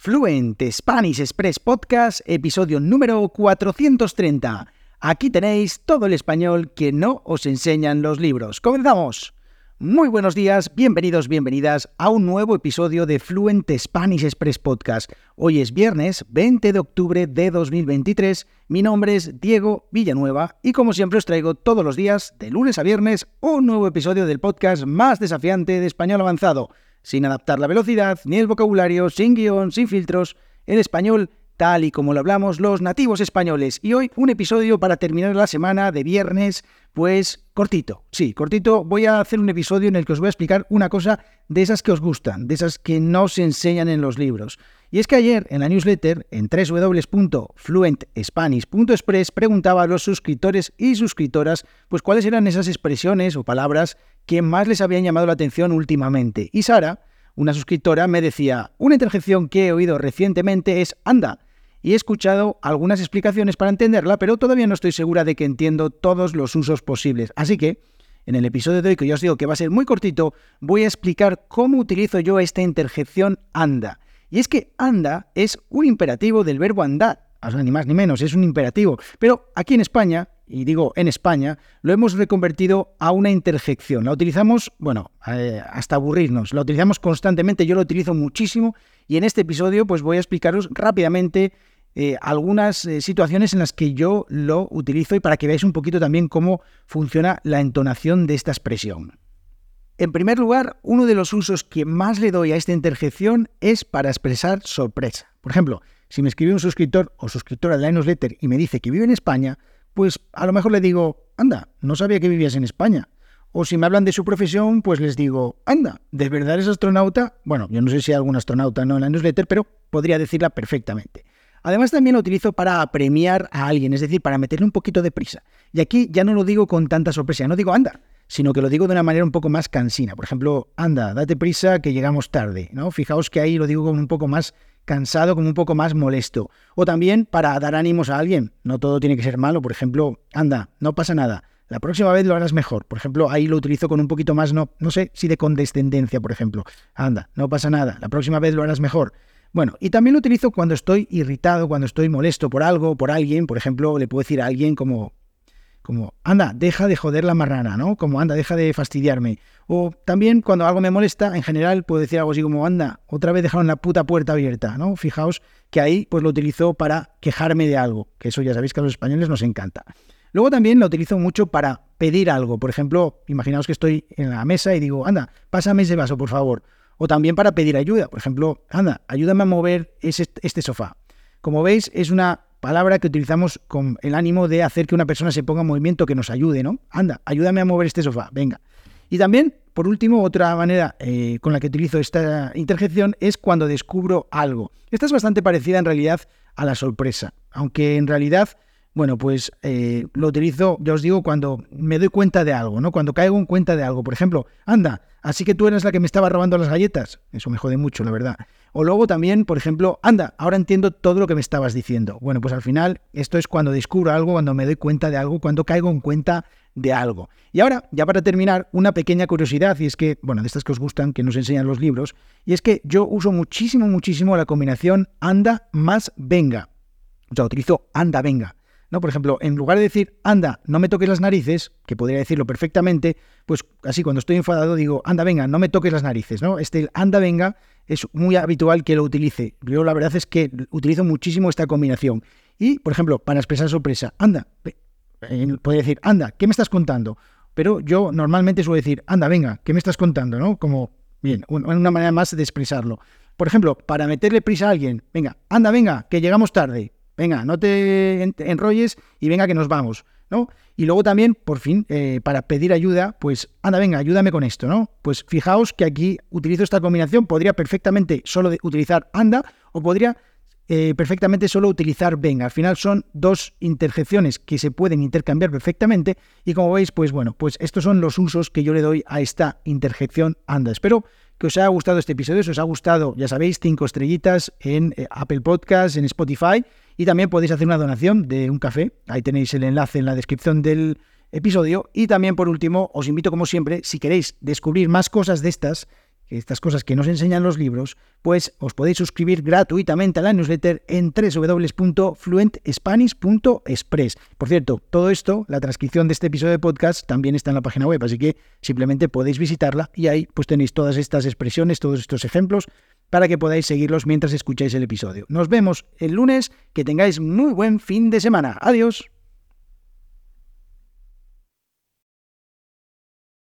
Fluent Spanish Express Podcast, episodio número 430. Aquí tenéis todo el español que no os enseñan los libros. ¡Comenzamos! Muy buenos días, bienvenidos, bienvenidas a un nuevo episodio de Fluent Spanish Express Podcast. Hoy es viernes 20 de octubre de 2023. Mi nombre es Diego Villanueva y como siempre os traigo todos los días, de lunes a viernes, un nuevo episodio del podcast más desafiante de español avanzado sin adaptar la velocidad ni el vocabulario, sin guion, sin filtros, en español tal y como lo hablamos los nativos españoles. Y hoy un episodio para terminar la semana de viernes, pues cortito. Sí, cortito. Voy a hacer un episodio en el que os voy a explicar una cosa de esas que os gustan, de esas que no se enseñan en los libros. Y es que ayer en la newsletter, en www.fluentspanish.express, preguntaba a los suscriptores y suscriptoras, pues cuáles eran esas expresiones o palabras que más les habían llamado la atención últimamente. Y Sara, una suscriptora, me decía, una interjección que he oído recientemente es anda. Y he escuchado algunas explicaciones para entenderla, pero todavía no estoy segura de que entiendo todos los usos posibles. Así que, en el episodio de hoy, que yo os digo que va a ser muy cortito, voy a explicar cómo utilizo yo esta interjección anda. Y es que anda es un imperativo del verbo andar. Ni más ni menos, es un imperativo. Pero aquí en España y digo en España, lo hemos reconvertido a una interjección. La utilizamos, bueno, eh, hasta aburrirnos, la utilizamos constantemente, yo lo utilizo muchísimo y en este episodio pues voy a explicaros rápidamente eh, algunas eh, situaciones en las que yo lo utilizo y para que veáis un poquito también cómo funciona la entonación de esta expresión. En primer lugar, uno de los usos que más le doy a esta interjección es para expresar sorpresa. Por ejemplo, si me escribe un suscriptor o suscriptora de la newsletter y me dice que vive en España, pues a lo mejor le digo, anda, no sabía que vivías en España. O si me hablan de su profesión, pues les digo, anda, ¿de verdad eres astronauta? Bueno, yo no sé si hay algún astronauta no en la newsletter, pero podría decirla perfectamente. Además también lo utilizo para apremiar a alguien, es decir, para meterle un poquito de prisa. Y aquí ya no lo digo con tanta sorpresa, no digo anda, sino que lo digo de una manera un poco más cansina. Por ejemplo, anda, date prisa que llegamos tarde, ¿no? Fijaos que ahí lo digo con un poco más cansado, como un poco más molesto. O también para dar ánimos a alguien. No todo tiene que ser malo. Por ejemplo, anda, no pasa nada. La próxima vez lo harás mejor. Por ejemplo, ahí lo utilizo con un poquito más, no, no sé si de condescendencia, por ejemplo. Anda, no pasa nada. La próxima vez lo harás mejor. Bueno, y también lo utilizo cuando estoy irritado, cuando estoy molesto por algo, por alguien. Por ejemplo, le puedo decir a alguien como, como, anda, deja de joder la marrana, ¿no? Como, anda, deja de fastidiarme. O también cuando algo me molesta, en general puedo decir algo así como, anda, otra vez dejaron la puta puerta abierta, ¿no? Fijaos que ahí pues lo utilizo para quejarme de algo, que eso ya sabéis que a los españoles nos encanta. Luego también lo utilizo mucho para pedir algo. Por ejemplo, imaginaos que estoy en la mesa y digo, anda, pásame ese vaso, por favor. O también para pedir ayuda. Por ejemplo, anda, ayúdame a mover este sofá. Como veis, es una palabra que utilizamos con el ánimo de hacer que una persona se ponga en movimiento que nos ayude, ¿no? Anda, ayúdame a mover este sofá, venga. Y también, por último, otra manera eh, con la que utilizo esta interjección es cuando descubro algo. Esta es bastante parecida en realidad a la sorpresa, aunque en realidad, bueno, pues eh, lo utilizo, ya os digo, cuando me doy cuenta de algo, ¿no? Cuando caigo en cuenta de algo. Por ejemplo, anda, así que tú eres la que me estaba robando las galletas. Eso me jode mucho, la verdad. O luego también, por ejemplo, anda, ahora entiendo todo lo que me estabas diciendo. Bueno, pues al final esto es cuando descubro algo, cuando me doy cuenta de algo, cuando caigo en cuenta de algo. Y ahora, ya para terminar, una pequeña curiosidad, y es que, bueno, de estas que os gustan, que nos enseñan los libros, y es que yo uso muchísimo, muchísimo la combinación anda más venga. O sea, utilizo anda venga. ¿No? Por ejemplo, en lugar de decir, anda, no me toques las narices, que podría decirlo perfectamente, pues así cuando estoy enfadado digo, anda, venga, no me toques las narices, ¿no? Este anda, venga es muy habitual que lo utilice. Yo la verdad es que utilizo muchísimo esta combinación. Y, por ejemplo, para expresar sorpresa, anda, puede decir, anda, ¿qué me estás contando? Pero yo normalmente suelo decir, anda, venga, ¿qué me estás contando? ¿no? Como, bien, una manera más de expresarlo. Por ejemplo, para meterle prisa a alguien, venga, anda, venga, que llegamos tarde. Venga, no te enrolles y venga que nos vamos, ¿no? Y luego también, por fin, eh, para pedir ayuda, pues anda, venga, ayúdame con esto, ¿no? Pues fijaos que aquí utilizo esta combinación, podría perfectamente solo utilizar anda o podría eh, perfectamente solo utilizar venga. Al final son dos interjecciones que se pueden intercambiar perfectamente y como veis, pues bueno, pues estos son los usos que yo le doy a esta interjección anda. Espero que os haya gustado este episodio, si os ha gustado, ya sabéis, cinco estrellitas en eh, Apple Podcasts, en Spotify y también podéis hacer una donación de un café. Ahí tenéis el enlace en la descripción del episodio. Y también, por último, os invito, como siempre, si queréis descubrir más cosas de estas estas cosas que nos enseñan los libros, pues os podéis suscribir gratuitamente a la newsletter en www.fluentspanish.express. Por cierto, todo esto, la transcripción de este episodio de podcast también está en la página web, así que simplemente podéis visitarla y ahí pues tenéis todas estas expresiones, todos estos ejemplos para que podáis seguirlos mientras escucháis el episodio. Nos vemos el lunes, que tengáis muy buen fin de semana. Adiós.